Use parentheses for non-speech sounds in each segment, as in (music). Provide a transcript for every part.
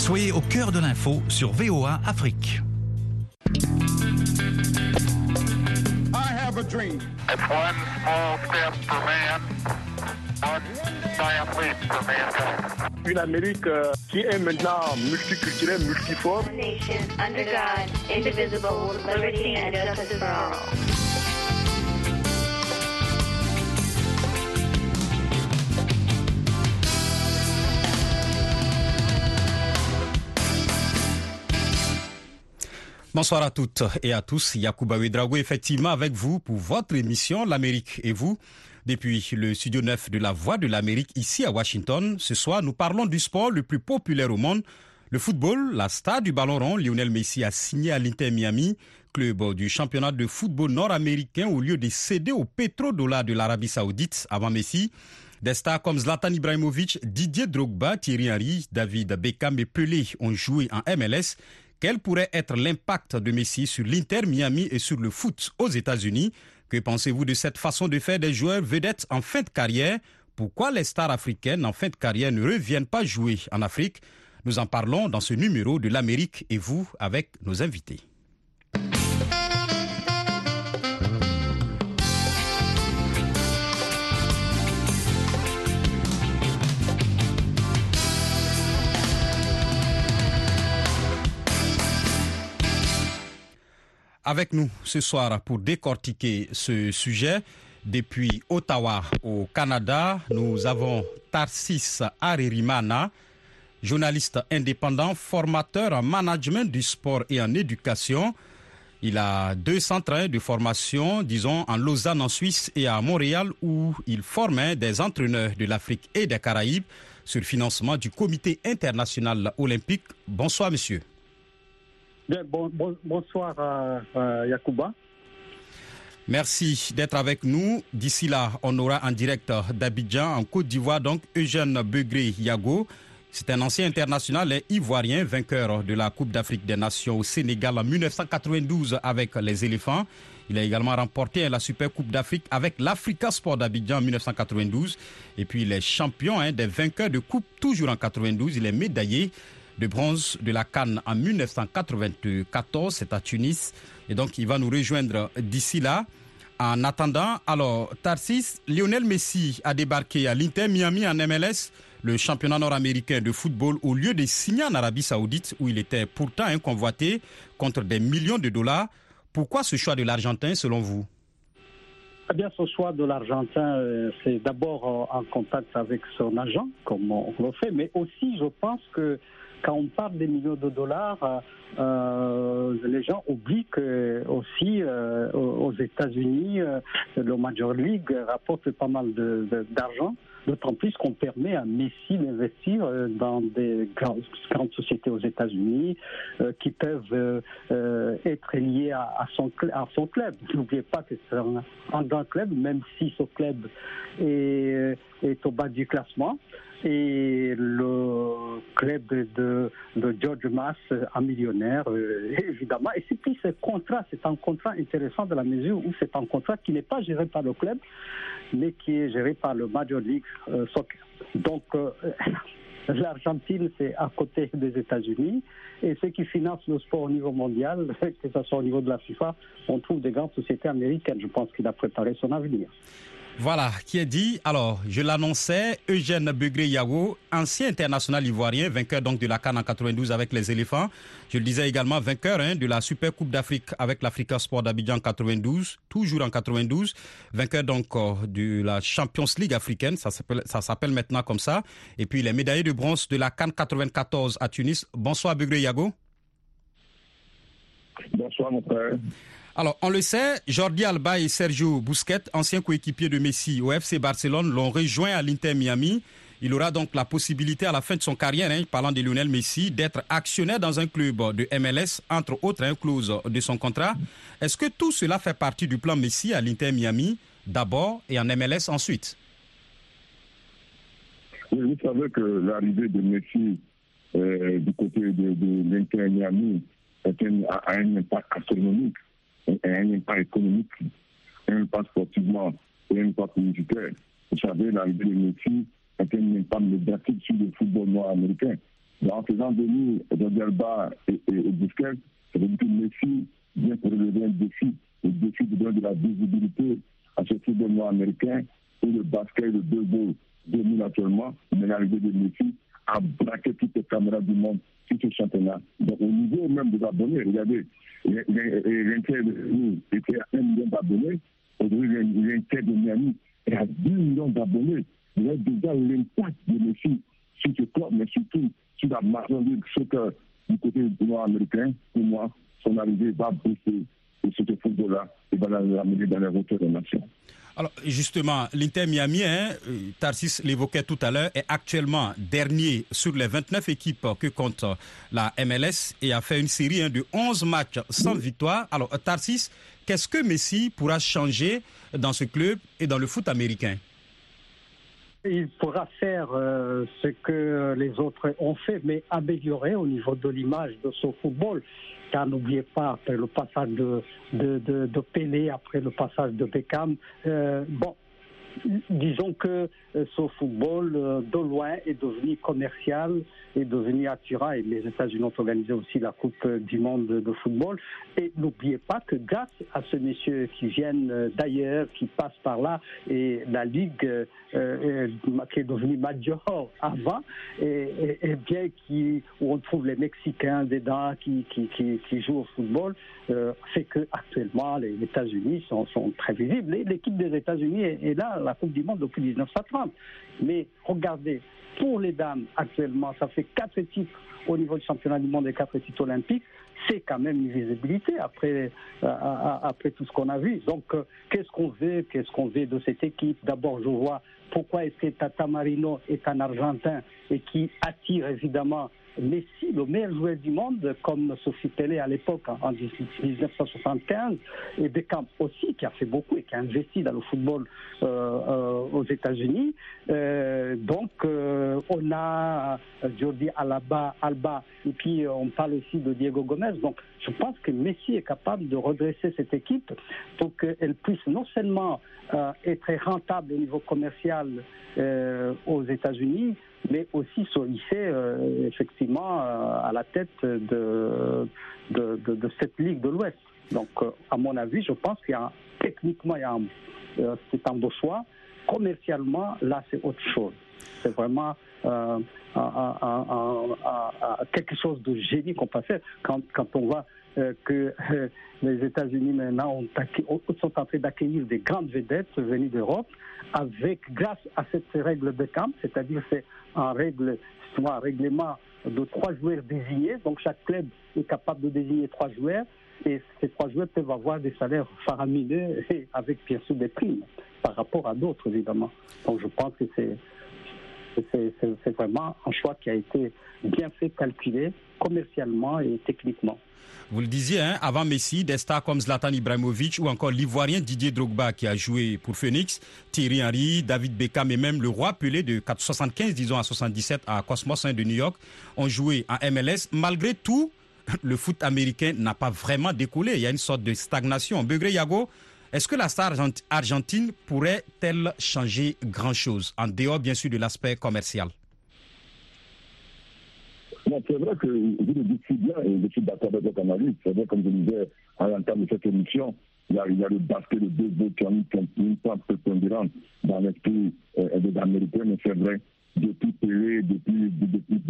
Soyez au cœur de l'info sur VOA Afrique. I have a dream. It's one small step for man, one giant leap for mankind. Une Amérique euh, qui est maintenant multiculturelle, multiforme. nation under God, indivisible, liberty and justice for all. Bonsoir à toutes et à tous. Yacouba Ouedraogo, effectivement, avec vous pour votre émission L'Amérique et vous. Depuis le studio 9 de la Voix de l'Amérique ici à Washington, ce soir, nous parlons du sport le plus populaire au monde, le football. La star du ballon rond, Lionel Messi, a signé à l'Inter Miami, club du championnat de football nord-américain, au lieu de céder au pétrodollar de l'Arabie Saoudite avant Messi. Des stars comme Zlatan Ibrahimovic, Didier Drogba, Thierry Henry, David Beckham et Pelé ont joué en MLS. Quel pourrait être l'impact de Messi sur l'Inter Miami et sur le foot aux États-Unis? Que pensez-vous de cette façon de faire des joueurs vedettes en fin de carrière? Pourquoi les stars africaines en fin de carrière ne reviennent pas jouer en Afrique? Nous en parlons dans ce numéro de l'Amérique et vous avec nos invités. Avec nous ce soir pour décortiquer ce sujet, depuis Ottawa au Canada, nous avons Tarsis Aririmana, journaliste indépendant, formateur en management du sport et en éducation. Il a deux centres de formation, disons en Lausanne en Suisse et à Montréal où il forme des entraîneurs de l'Afrique et des Caraïbes sur financement du comité international olympique. Bonsoir monsieur. Bonsoir, euh, Yacouba. Merci d'être avec nous. D'ici là, on aura en direct d'Abidjan, en Côte d'Ivoire, donc Eugène Begré Yago. C'est un ancien international ivoirien, vainqueur de la Coupe d'Afrique des Nations au Sénégal en 1992 avec les éléphants. Il a également remporté la Super Coupe d'Afrique avec l'Africa Sport d'Abidjan en 1992. Et puis il est champion hein, des vainqueurs de Coupe toujours en 92. Il est médaillé de bronze de la Cannes en 1994. C'est à Tunis. Et donc il va nous rejoindre d'ici là. En attendant, alors, Tarsis, Lionel Messi a débarqué à l'Inter Miami en MLS, le championnat nord-américain de football, au lieu de signer en Arabie Saoudite, où il était pourtant un convoité contre des millions de dollars. Pourquoi ce choix de l'Argentin, selon vous? Eh bien, ce choix de l'Argentin, euh, c'est d'abord euh, en contact avec son agent, comme on le fait, mais aussi, je pense que quand on parle des millions de dollars, euh, euh, les gens oublient que aussi euh, aux États-Unis, euh, le Major League rapporte pas mal d'argent. D'autant plus qu'on permet à Messi d'investir euh, dans des grandes, grandes sociétés aux États-Unis euh, qui peuvent être liées à, son, à son club. N'oubliez pas que c'est un, un grand club, même si ce club est, est au bas du classement. Et le club de, de George Mass, un millionnaire, euh, (laughs) évidemment. Et c'est puis ce contrat, c'est un contrat intéressant de la mesure où c'est un contrat qui n'est pas géré par le club, mais qui est géré par le Major League euh, Soccer. Donc, euh, (laughs) l'Argentine, c'est à côté des États-Unis. Et ceux qui financent le sport au niveau mondial, (laughs) que ce soit au niveau de la FIFA, on trouve des grandes sociétés américaines. Je pense qu'il a préparé son avenir. Voilà, qui est dit. Alors, je l'annonçais, Eugène Begré Yago, ancien international ivoirien, vainqueur donc de la Cannes en 92 avec les éléphants. Je le disais également, vainqueur hein, de la Super Coupe d'Afrique avec l'Africa Sport d'Abidjan en 92, toujours en 92. Vainqueur donc euh, de la Champions League africaine, ça s'appelle, maintenant comme ça. Et puis, il est médaillé de bronze de la Cannes 94 à Tunis. Bonsoir Begré Yago. Bonsoir, mon frère. Alors, on le sait, Jordi Alba et Sergio Busquets, anciens coéquipiers de Messi au FC Barcelone, l'ont rejoint à l'Inter Miami. Il aura donc la possibilité à la fin de son carrière, hein, parlant de Lionel Messi, d'être actionnaire dans un club de MLS, entre autres un clause de son contrat. Est-ce que tout cela fait partie du plan Messi à l'Inter Miami, d'abord, et en MLS ensuite? Oui, vous savez que l'arrivée de Messi euh, du côté de, l'Inter Miami a un impact astronomique, un impact économique, un impact sportivement. Et un impact publicitaire. Vous savez, l'arrivée de Messi est un impact médiatique sur le football nord-américain. En faisant venir Alba et, et, et Busquets, ça veut dire que Messi vient pour relever un défi, le défi de donner de la visibilité à ce football nord-américain où le basket et le baseball dominent actuellement, mais l'arrivée de Messi a braqué toutes les caméras du monde sur ce championnat. Donc au niveau même des abonnés, regardez, l'Inter de était à 1 million d'abonnés, aujourd'hui l'Inter de Miami est à 10 millions d'abonnés. Il y a déjà l'impact de Messi sur ce club, mais surtout sur la major ligue soccer du côté nord-américain. Pour moi, son arrivée va booster ce football-là et va l'amener dans les routes des nations. Alors justement, l'Inter Miami, hein, Tarsis l'évoquait tout à l'heure, est actuellement dernier sur les 29 équipes que compte la MLS et a fait une série hein, de 11 matchs sans victoire. Alors Tarsis, qu'est-ce que Messi pourra changer dans ce club et dans le foot américain? Il pourra faire euh, ce que les autres ont fait, mais améliorer au niveau de l'image de son football. N'oubliez pas, après le passage de, de, de, après le passage de Beckham, euh, bon, disons que euh, ce football, euh, de loin, est devenu commercial, est devenu attirant. Et les États-Unis ont organisé aussi la Coupe du monde de football. Et n'oubliez pas que grâce à ce messieurs qui viennent euh, d'ailleurs, qui passent par là, et la Ligue euh, qui est devenue major avant, et, bien qui, où on trouve les Mexicains dedans qui, qui, qui, qui jouent au football, euh, fait que actuellement les États-Unis sont, sont, très visibles. L'équipe des États-Unis est là, la Coupe du Monde depuis 1930. Mais regardez, pour les dames, actuellement, ça fait quatre titres au niveau du championnat du monde et quatre titres olympiques. C'est quand même une visibilité après, euh, après tout ce qu'on a vu. Donc, euh, qu'est-ce qu'on veut? Qu'est-ce qu'on veut de cette équipe? D'abord, je vois pourquoi est-ce que Tata Marino est un Argentin et qui attire évidemment Messi, le meilleur joueur du monde, comme Sophie Pelé à l'époque, en 1975, et Beckham aussi, qui a fait beaucoup et qui a investi dans le football euh, euh, aux États-Unis. Euh, donc, on a Jordi Alba, Alba, et puis on parle aussi de Diego Gomez. Donc, je pense que Messi est capable de redresser cette équipe pour qu'elle puisse non seulement être rentable au niveau commercial aux États-Unis, mais aussi se hisser euh, effectivement euh, à la tête de, de, cette Ligue de l'Ouest. Donc, euh, à mon avis, je pense qu'il y a techniquement, il y a un, c'est un beau choix. Commercialement, là, c'est autre chose. C'est vraiment euh, quelque chose de génie qu'on peut faire quand, quand on voit euh, que euh, les États-Unis maintenant ont, sont en train d'accueillir des grandes vedettes venues d'Europe avec, grâce à cette règle de camp, c'est-à-dire c'est un règle, un règlement de trois joueurs désignés, donc chaque club est capable de désigner trois joueurs et ces trois joueurs peuvent avoir des salaires faramineux avec bien sûr des primes par rapport à d'autres évidemment. Donc je pense que c'est c'est vraiment un choix qui a été bien fait, calculé commercialement et techniquement. Vous le disiez, hein, avant Messi, des stars comme Zlatan Ibrahimovic ou encore l'Ivoirien Didier Drogba qui a joué pour Phoenix, Thierry Henry, David Beckham et même le roi Pelé de 75, disons à 77 à Cosmos de New York ont joué en MLS. Malgré tout, (laughs) le foot américain n'a pas vraiment décollé. Il y a une sorte de stagnation. Begré Yago, est-ce que la star argentine pourrait-elle changer grand-chose, en dehors bien sûr de l'aspect commercial? C'est vrai que vous le dites si bien, et je suis d'accord avec votre analyse. C'est vrai, comme je disais à l'entame de cette émission, il y, a, il y a le basket de baseball qui a une, prépondérante dans l'esprit euh, des Américains, mais c'est vrai, depuis Pelé, depuis, depuis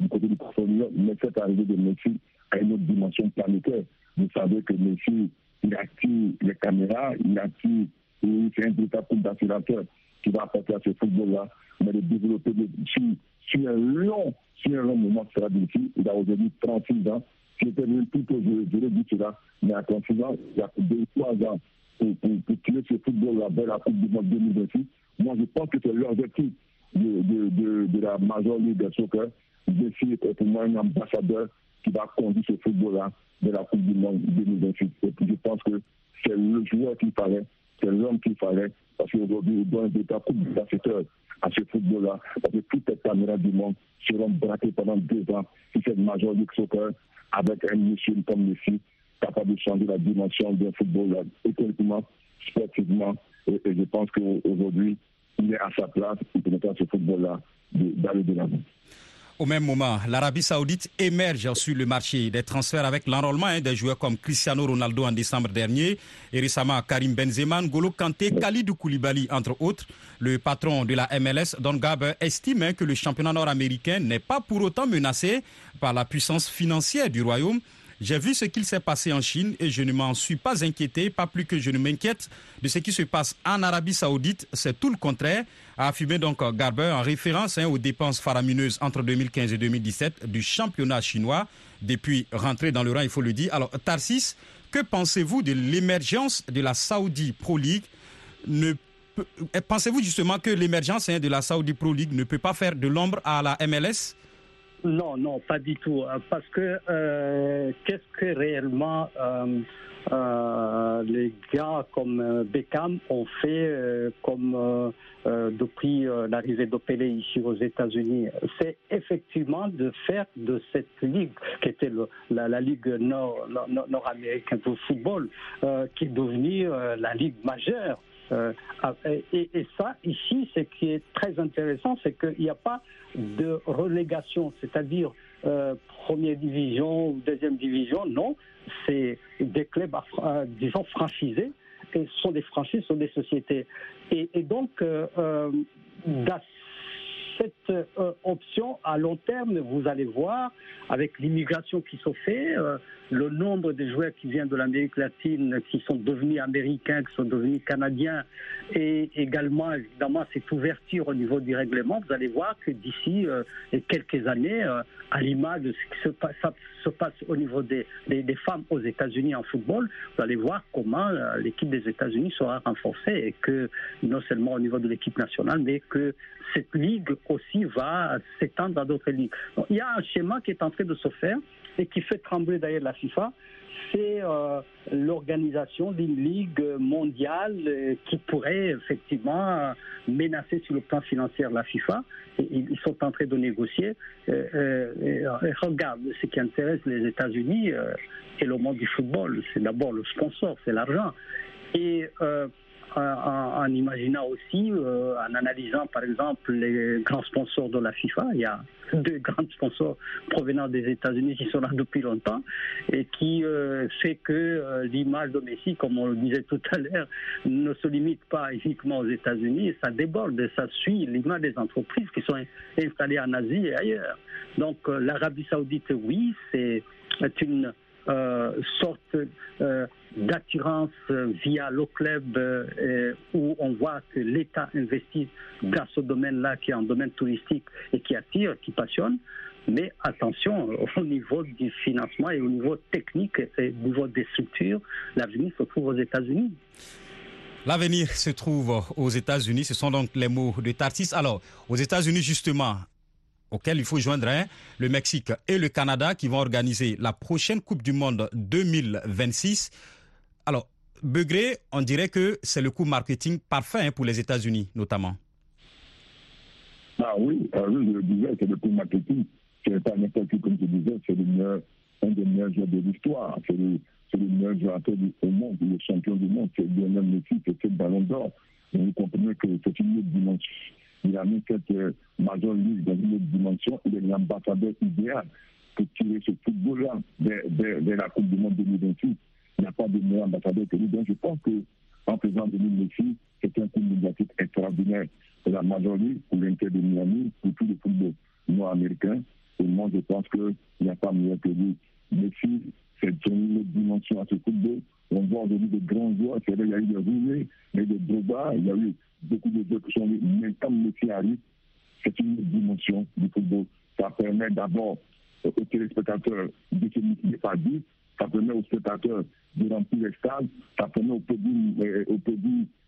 du côté du portfolio, mais cette arrivée de Messi a une autre dimension planétaire. Vous savez que Messi, il attire les caméras, il attire, c'est un véritable d'accélérateur qui va apporter à ce football-là, mais de développer sur, sur, un long, sur un long moment sera difficile. Il a aujourd'hui 36 ans. Si j'étais venu plus tôt, je l'ai dit cela, mais à 36 ans, il a deux trois ans pour, pour, pour tirer ce football-là vers la Coupe du Monde 2026. Moi, je pense que c'est l'objectif de, de, de, de, la Major League de Soccer. Est pour moi un ambassadeur qui va conduire ce football-là de la Coupe du Monde 2028. Et puis je pense que c'est le joueur qu'il fallait, c'est l'homme qu'il fallait, parce qu'aujourd'hui, il donne des coupe d'assisteurs à ce football-là, parce que toutes les caméras du monde seront braquées pendant deux ans sur cette Major League Soccer avec un monsieur comme Messi, capable de changer la dimension d'un football économiquement, sportivement, et, et je pense qu'aujourd'hui, il est à sa place, il permettra à ce football-là d'aller de l'avant. Au même moment, l'Arabie Saoudite émerge sur le marché des transferts avec l'enrôlement hein, des joueurs comme Cristiano Ronaldo en décembre dernier et récemment Karim Benzema, Golo Kanté, Khalidou Koulibaly entre autres. Le patron de la MLS, Don Gaber, estime hein, que le championnat nord-américain n'est pas pour autant menacé par la puissance financière du royaume. J'ai vu ce qu'il s'est passé en Chine et je ne m'en suis pas inquiété, pas plus que je ne m'inquiète de ce qui se passe en Arabie Saoudite. C'est tout le contraire, a affirmé donc Garber en référence hein, aux dépenses faramineuses entre 2015 et 2017 du championnat chinois. Depuis rentrée dans le rang, il faut le dire. Alors, Tarsis, que pensez-vous de l'émergence de la Saudi Pro League ne Pensez-vous justement que l'émergence hein, de la Saudi Pro League ne peut pas faire de l'ombre à la MLS non, non, pas du tout. Euh, parce que euh, qu'est-ce que réellement euh, euh, les gars comme Beckham ont fait comme depuis l'arrivée de Pelé ici aux États-Unis C'est effectivement de faire de cette ligue, qui était la, ligue nord-américaine nord, de football, qui est devenue la ligue majeure. Euh, et, et, ça, ici, ce qui est très intéressant, c'est qu'il n'y a pas de relégation, c'est-à-dire euh, première division ou deuxième division, non, c'est des clubs, euh, disons, franchisés, et ce sont des franchises, ce sont des sociétés. Et, donc, euh, euh cette euh, option à long terme, vous allez voir, avec l'immigration qui se fait, euh, le nombre de joueurs qui viennent de l'Amérique latine, qui sont devenus américains, qui sont devenus canadiens, et également, évidemment, cette ouverture au niveau du règlement, vous allez voir que d'ici euh, quelques années, à l'image de ce qui se passe, se passe au niveau des femmes aux États-Unis en football, vous allez voir comment l'équipe des États-Unis sera renforcée et que non seulement au niveau de l'équipe nationale, mais que cette ligue aussi va s'étendre à d'autres ligues. Il y a un schéma qui est en train de se faire et qui fait trembler d'ailleurs la FIFA. C'est euh, l'organisation d'une ligue mondiale euh, qui pourrait effectivement menacer sur le plan financier la FIFA. Ils sont en train de négocier. Euh, euh regarde, ce qui intéresse les États-Unis euh, et le monde du football, c'est d'abord le sponsor, c'est l'argent. Et en, imaginant aussi, euh, en analysant par exemple les grands sponsors de la FIFA. Il y a (laughs) deux grands sponsors provenant des États-Unis qui sont là depuis longtemps et qui euh, fait que euh, l'image de Messi, comme on le disait tout à l'heure, ne se limite pas uniquement aux États-Unis, ça déborde, ça suit l'image des entreprises qui sont installées en Asie et ailleurs. Donc euh, l'Arabie Saoudite, oui, c'est une euh, sorte euh, d'attirance via le club euh, où on voit que l'État investit dans ce domaine-là qui est un domaine touristique et qui attire, qui passionne. Mais attention, au niveau du financement et au niveau technique et au niveau des structures, l'avenir se trouve aux États-Unis. L'avenir se trouve aux États-Unis, ce sont donc les mots de Tartis. Alors, aux États-Unis, justement, auquel il faut joindre hein, le Mexique et le Canada qui vont organiser la prochaine Coupe du Monde 2026. Alors, Begré, on dirait que c'est le coup marketing parfait hein, pour les États-Unis, notamment. Ah oui, ah oui, je disais, c'est le coup marketing. C'est pas n'importe qui, comme je disais, c'est le un des meilleurs joueurs de l'histoire. C'est le, le, meilleur joueur au monde, le champion du monde. C'est Lionel Messi, c'est le ballon d'or. Vous comprenez que c'est une autre dimension il a mis cette Major League dans une autre dimension. Il est l'ambassadeur idéal pour tirer ce football-là vers, la Coupe du Monde 2028. Il n'y a pas de meilleur ambassadeur que lui. Donc je pense qu'en faisant de Messi, c'est un coup médiatique extraordinaire pour la Major League, pour l'Inter de Miami, pour tout le football nord-américain. Et moi, je pense qu'il n'y a pas meilleur que lui. Messi, c'est une autre dimension à ce football. On voit aujourd'hui de grands joueurs. Il y a eu des Roulés, mais des Droba, il y a eu beaucoup de joueurs qui sont venus. Mais quand Messi arrive, c'est une dimension du football. Ça permet d'abord aux téléspectateurs de se multiplier par 10, ça permet aux spectateurs de remplir les stades, ça permet aux produits, euh,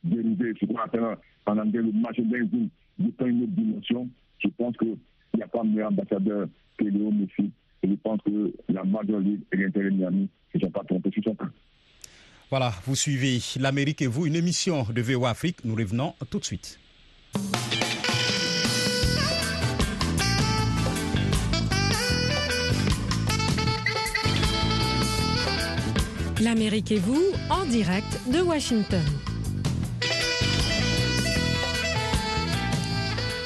dérivés, ce qu'on appelle en anglais le merchandising, de prendre une autre dimension. Je pense qu'il n'y a pas meilleur ambassadeur que Léo Messi. Et je pense que la Major League et l'intérêt Miami ne sont pas trompés sur son temps. Voilà, vous suivez l'Amérique et vous, une émission de VOA Afrique. Nous revenons tout de suite. L'Amérique et vous, en direct de Washington.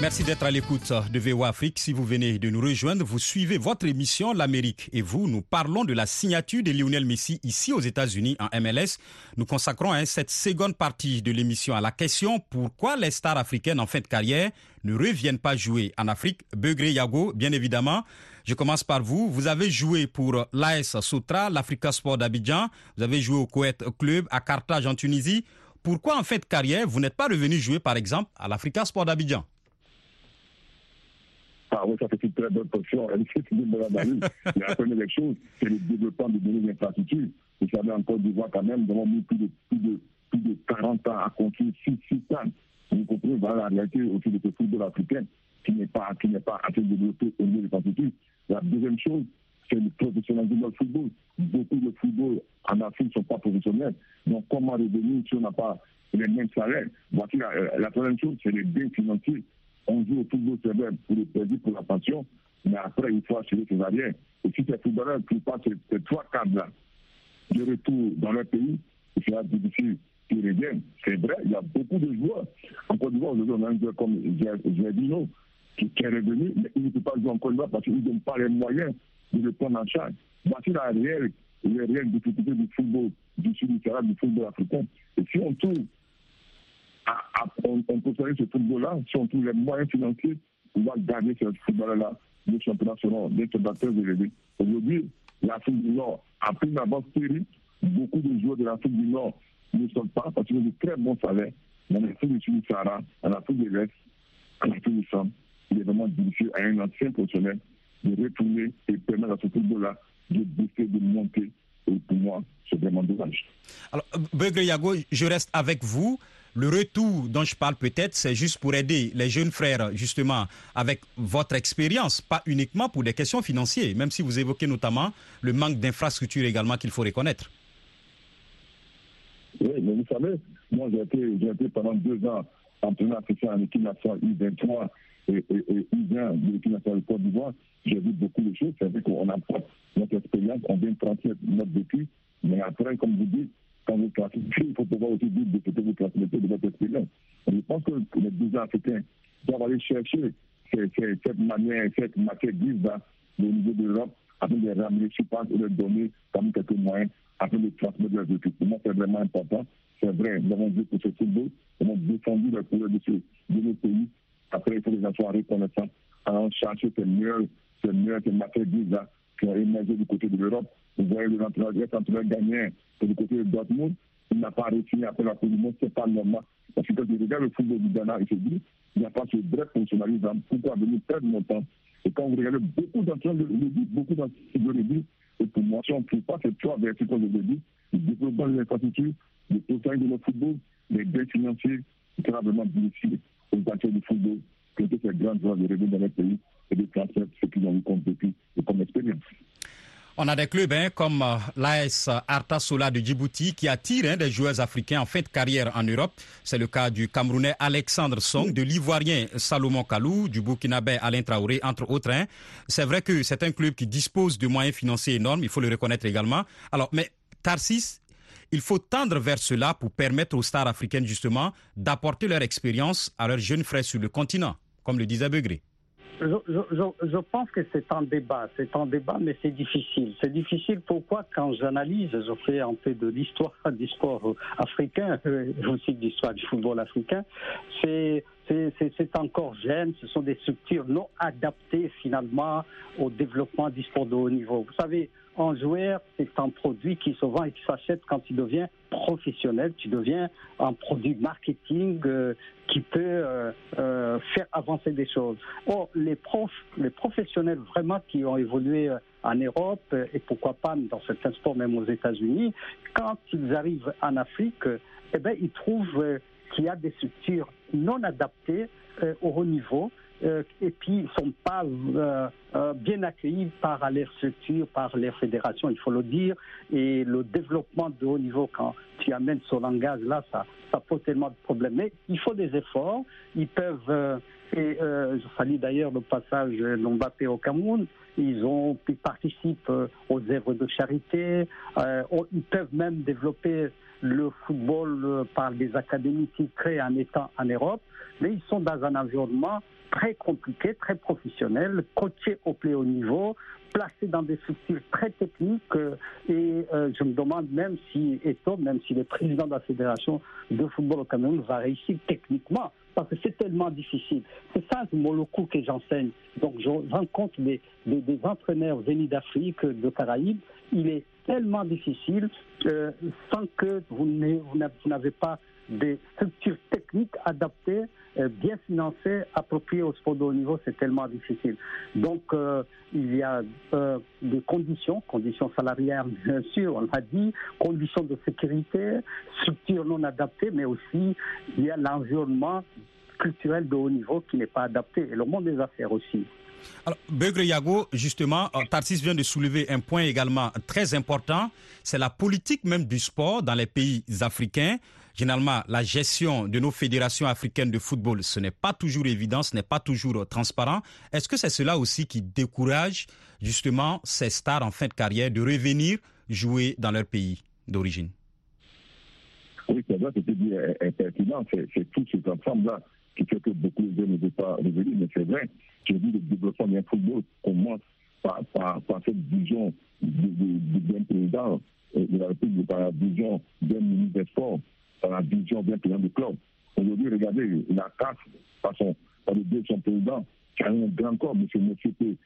Merci d'être à l'écoute de VOA Afrique. Si vous venez de nous rejoindre, vous suivez votre émission L'Amérique et vous. Nous parlons de la signature de Lionel Messi ici aux États-Unis en MLS. Nous consacrons hein, cette seconde partie de l'émission à la question pourquoi les stars africaines en fin de carrière ne reviennent pas jouer en Afrique? Begré Yago, bien évidemment. Je commence par vous. Vous avez joué pour l'AS Sotra, l'Africa Sport d'Abidjan. Vous avez joué au Koweït Club, à Carthage en Tunisie. Pourquoi en fin de carrière, vous n'êtes pas revenu jouer, par exemple, à l'Africa Sport d'Abidjan? Ah oui, ça c'est une très bonne question. La première des choses, c'est le développement de données d'infrastructures. Vous savez, en Côte d'Ivoire, quand même, nous avons mis plus de, plus, de, plus de 40 ans à construire 6 systèmes. Vous comprenez, voilà la réalité aussi de ce football africain qui n'est pas, qui n'est pas assez développé au niveau des infrastructures. La deuxième chose, c'est le professionnalisme du football. Beaucoup de football en Afrique ne sont pas professionnels. Donc, comment revenir si on n'a pas les mêmes salaires? Voici la, euh, la troisième chose, c'est les biens financiers on joue au football, vrai, pour le plaisir, pour la passion, mais après, il faut assurer ses arrières. Et si ces footballeurs qui passent ces trois cadres-là de retour dans leur pays, il sera difficile qu'ils reviennent. C'est vrai, il y a beaucoup de joueurs. En Côte d'Ivoire, aujourd'hui, on a un joueur comme Gerdino qui, qui est revenu, mais il ne peut pas jouer en Côte d'Ivoire parce qu'ils n'ont pas les moyens de le prendre en charge. Voici la réelle, la réelle difficulté du football, du sud du du football africain. Et si on trouve on, peut faire ce football-là, si on trouve les moyens financiers, on va gagner ce football-là. Les championnats seront des spectateurs élevés. Aujourd'hui, l'Afrique du Nord a pris une avance terrible. Beaucoup de joueurs de l'Afrique du Nord ne sont pas parce qu'ils ont de très bons salaires. Dans l'Afrique du Sud-Sahara, en Afrique de l'Est, en Afrique Centre, il est vraiment difficile à un ancien professionnel de retourner et permettre à ce football-là de booster, de monter. Et pour moi, c'est vraiment dommage. Alors, Beugre Yago, je reste avec vous. Le retour dont je parle peut-être, c'est juste pour aider les jeunes frères, justement, avec votre expérience, pas uniquement pour des questions financières, même si vous évoquez notamment le manque d'infrastructures également qu'il faut reconnaître. Oui, mais vous savez, moi j'ai été, été, pendant deux ans entraîneur africain en équipe nationale U23 et, et, et U20 de l'équipe nationale Côte d'Ivoire. J'ai vu beaucoup de choses. C'est vrai qu'on apporte notre expérience, on vient transmettre notre vécu, mais après, comme vous dites, quand vous classifiez, il faut pouvoir aussi dire de que vous transmettez de je pense que les deux Africains doivent aller chercher cette manière, cette matière grise-là au niveau de l'Europe afin de les ramener sur place et de donner comme quelques moyens afin de transmettre leurs études. Pour moi, c'est vraiment important. C'est vrai, nous avons dit pour ce football, nous avons défendu les couleurs de, de nos pays. Après, il faut que les gens soient reconnaissants chercher ces meilleures, ces meilleures, ces matières grises-là qui ont émergé du côté de l'Europe vous voyez le entraîneur, gagné du côté de Dortmund. Il n'a pas réussi après la Coupe du Monde, c'est pas normal. Que quand je regarde le football du Ghana, dit, il n'y a pas ce vrai fonctionnalisme. Pourquoi venir perdre mon temps Et quand vous regardez beaucoup d'entraîneurs le disent, beaucoup d'entraîneurs le disent, et pour moi, si on ne trouve pas ces trois vertus, comme je dit, le développement de l'infrastructure, le développement de notre football, les gains financiers, c'est vraiment difficile aux acteurs du football que ces grands joueurs de revenir dans notre pays et de transmettre ce qu'ils ont eu comme vécu et comme expérience. On a des clubs hein, comme euh, l'AS Arta Sola de Djibouti qui attirent hein, des joueurs africains en fin de carrière en Europe. C'est le cas du Camerounais Alexandre Song, de l'Ivoirien Salomon Kalou, du Burkinabé Alain Traoré, entre autres. Hein. C'est vrai que c'est un club qui dispose de moyens financiers énormes, il faut le reconnaître également. Mais Tarsis, il faut tendre vers cela pour permettre aux stars africaines justement d'apporter leur expérience à leurs jeunes frères sur le continent, comme le disait Begré je, pense que c'est un débat, c'est un débat, mais c'est difficile. C'est difficile pourquoi quand j'analyse, je fais un peu de l'histoire (laughs) du sport africain, aussi de l'histoire du football africain, c'est c'est encore jeune, ce sont des structures non adaptées finalement au développement du sport de haut niveau. Vous savez, un joueur, c'est un produit qui se vend et qui s'achète quand il devient professionnel, tu deviens un produit marketing euh, qui peut euh, euh, faire avancer des choses. Or, les profs, les professionnels vraiment qui ont évolué en Europe et pourquoi pas dans certains sports même aux États-Unis, quand ils arrivent en Afrique, eh ben, ils trouvent qu'il y a des structures non adaptées au haut niveau euh, et puis ils ne sont pas euh, euh, bien accueillis par les structures, par les fédérations, il faut le dire. Et le développement de haut niveau, quand tu amènes ce langage-là, ça, pose tellement de problèmes. Mais il faut des efforts. Ils peuvent, et je salue d'ailleurs le passage d'Mbappé au Cameroun, ils, ont, ils participent aux œuvres de charité, ils peuvent même développer le football par des académies qui créent en étant en Europe, mais ils sont dans un environnement très compliqué, très professionnel, coaché au plus haut niveau, placé dans des structures très techniques. euh, et euh, je me demande même si Eto, même si le président de la fédération de football au Cameroun va réussir techniquement, parce que c'est tellement difficile. C'est ça le Moloko que j'enseigne. Donc je rencontre des, des, entraîneurs venus d'Afrique, de Caraïbes. Il est tellement difficile euh, sans que vous n'avez pas des structures techniques adaptées, euh, bien financées, appropriées au sport de haut niveau, c'est tellement difficile. Donc, euh, il y a euh, des conditions, conditions salariales, (laughs) bien sûr, on l'a dit, conditions de sécurité, structures non adaptées, mais aussi il y a l'environnement culturel de haut niveau qui n'est pas adapté, et le monde des affaires aussi. Alors, Beugre Yago, justement, Tarsis vient de soulever un point également très important, c'est la politique même du sport dans les pays africains. Généralement, la gestion de nos fédérations africaines de football, ce n'est pas toujours évident, ce n'est pas toujours euh, transparent. Est-ce que c'est cela aussi qui décourage justement ces stars en fin de carrière de revenir jouer dans leur pays d'origine? Oui, c'est vrai, c'était dit est, est pertinent. C'est c'est tout cet ensemble-là qui fait que beaucoup de jeunes ne veulent pas revenir. Mais c'est vrai, je dis le développement d'un football commence par, par, cette vision d'un président euh, de la République, par la vision d'un ministre des par la vision d'un président de club. Aujourd'hui, regardez, la CAF, par, son, par le biais de son président, qui a un grand corps, M. Mossété,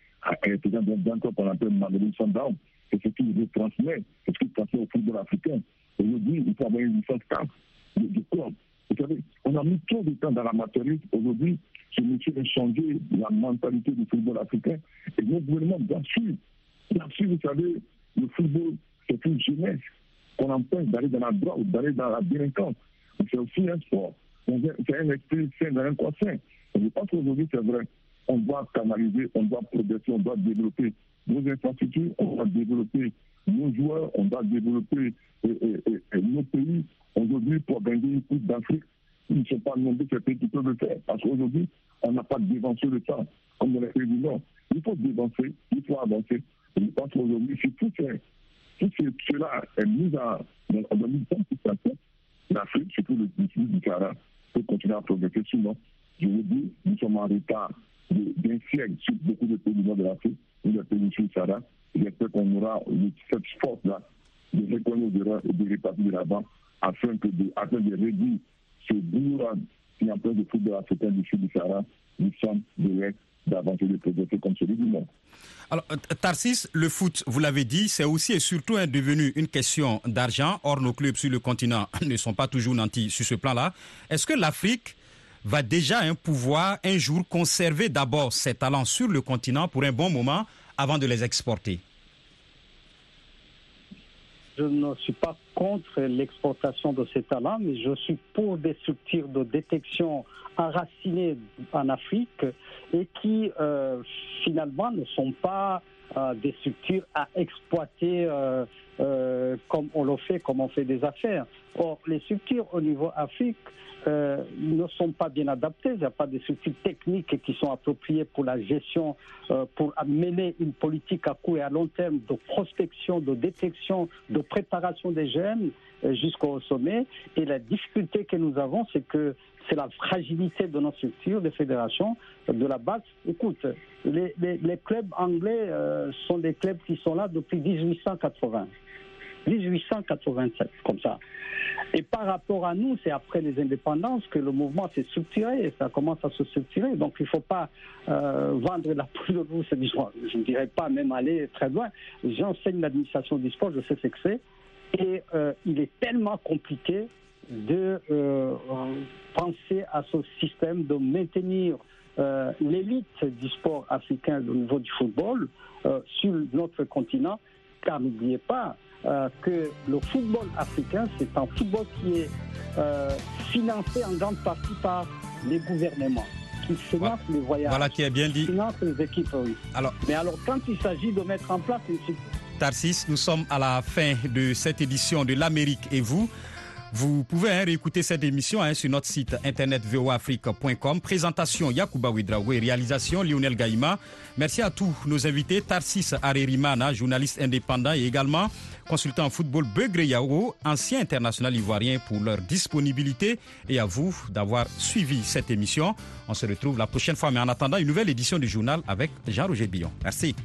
est président d'un grand corps qu'on appelle Madeline Sundown. C'est ce qu'il retransmet, c'est ce qu'il transmet au football africain. Aujourd'hui, il faut avoir une licence CAF de club. Vous savez, on a mis trop de temps dans l'amateurisme. Aujourd'hui, ce monsieur a changé la mentalité du football africain. Et notre gouvernement doit suivre. Bien sûr, vous savez, le football, c'est une jeunesse qu'on empêche d'aller dans la droite ou d'aller dans la délinquance. C'est aussi un sport. C'est un esprit sain dans un corps sain. Et je pense qu'aujourd'hui, c'est vrai. On doit canaliser, on doit progresser, on doit développer nos infrastructures, on doit développer nos joueurs, on doit développer euh, euh, euh, nos pays. Aujourd'hui, pour gagner une Coupe d'Afrique, ils ne sont pas nombreux ces pays qui peuvent le faire. Parce qu'aujourd'hui, on n'a pas dévancé le temps, comme dans les pays du Nord. Il faut dévancer, il faut avancer. Et je pense qu'aujourd'hui, si tout, est, ce- cela est mis en, en mise en situation, l'Afrique, surtout le sud du Sahara, peut continuer à progresser. Sinon, je vous dis, nous sommes en retard d'un siècle sur beaucoup de pays du nord de l'Afrique, ou des pays du Sahara. J'espère qu'on aura cette force-là de reconnaître nos erreurs et de répartir de l'avant afin, de, afin de réduire ce bourg qui est en train de football africain du sud du Sahara, du centre, de l'Est, d'avancer de progresser comme celui du nord. Alors, euh, Tarsis, le foot, vous l'avez dit, c'est aussi et surtout devenu une question d'argent. Or, nos clubs sur le continent (laughs) ne sont pas toujours nantis sur ce plan-là. Est-ce que l'Afrique va déjà pouvoir un jour conserver d'abord ses talents sur le continent pour un bon moment avant de les exporter? Je ne suis pas contre l'exportation de ces talents, mais je suis pour des structures de détection enracinées en Afrique et qui euh, finalement ne sont pas euh, des structures à exploiter euh, euh, comme on le fait, comme on fait des affaires. Or, les structures au niveau Afrique euh, ne sont pas bien adaptées. Il n'y a pas de structures techniques qui sont appropriées pour la gestion, euh, pour mener une politique à court et à long terme de prospection, de détection, de préparation des euh, jusqu'au sommet. Et la difficulté que nous avons, c'est que c'est la fragilité de nos structures, des fédérations, de la base. Écoute, les, clubs anglais euh, sont des clubs qui sont là depuis 1880. 1887, comme ça. Et par rapport à nous, c'est après les indépendances que le mouvement s'est structuré, et ça commence à se structurer. Donc il ne faut pas euh, vendre la poule rousse, disons, je ne dirais pas même aller très loin. J'enseigne l'administration du sport, je sais ce que c'est. Et euh, il est tellement compliqué de euh, penser à ce système de maintenir euh, l'élite du sport africain au niveau du football euh, sur notre continent, car n'oubliez pas euh, que le football africain, c'est un football qui est euh, financé en grande partie par les gouvernements, qui financent les voyages, Voilà qui est bien qui dit. financent les équipes. oui. Alors, Mais alors, quand il s'agit de mettre en place une Tarsis, nous sommes à la fin de cette édition de l'Amérique et vous. Vous pouvez hein, réécouter cette émission hein, sur notre site internet voafrique.com. Présentation Yacouba Ouedraogo et réalisation Lionel Gaïma. Merci à tous nos invités, Tarsis Arerimana, journaliste indépendant et également consultant en football Begré Yao, ancien international ivoirien pour leur disponibilité et à vous d'avoir suivi cette émission. On se retrouve la prochaine fois, mais en attendant une nouvelle édition du journal avec Jean-Roger Billon. Merci.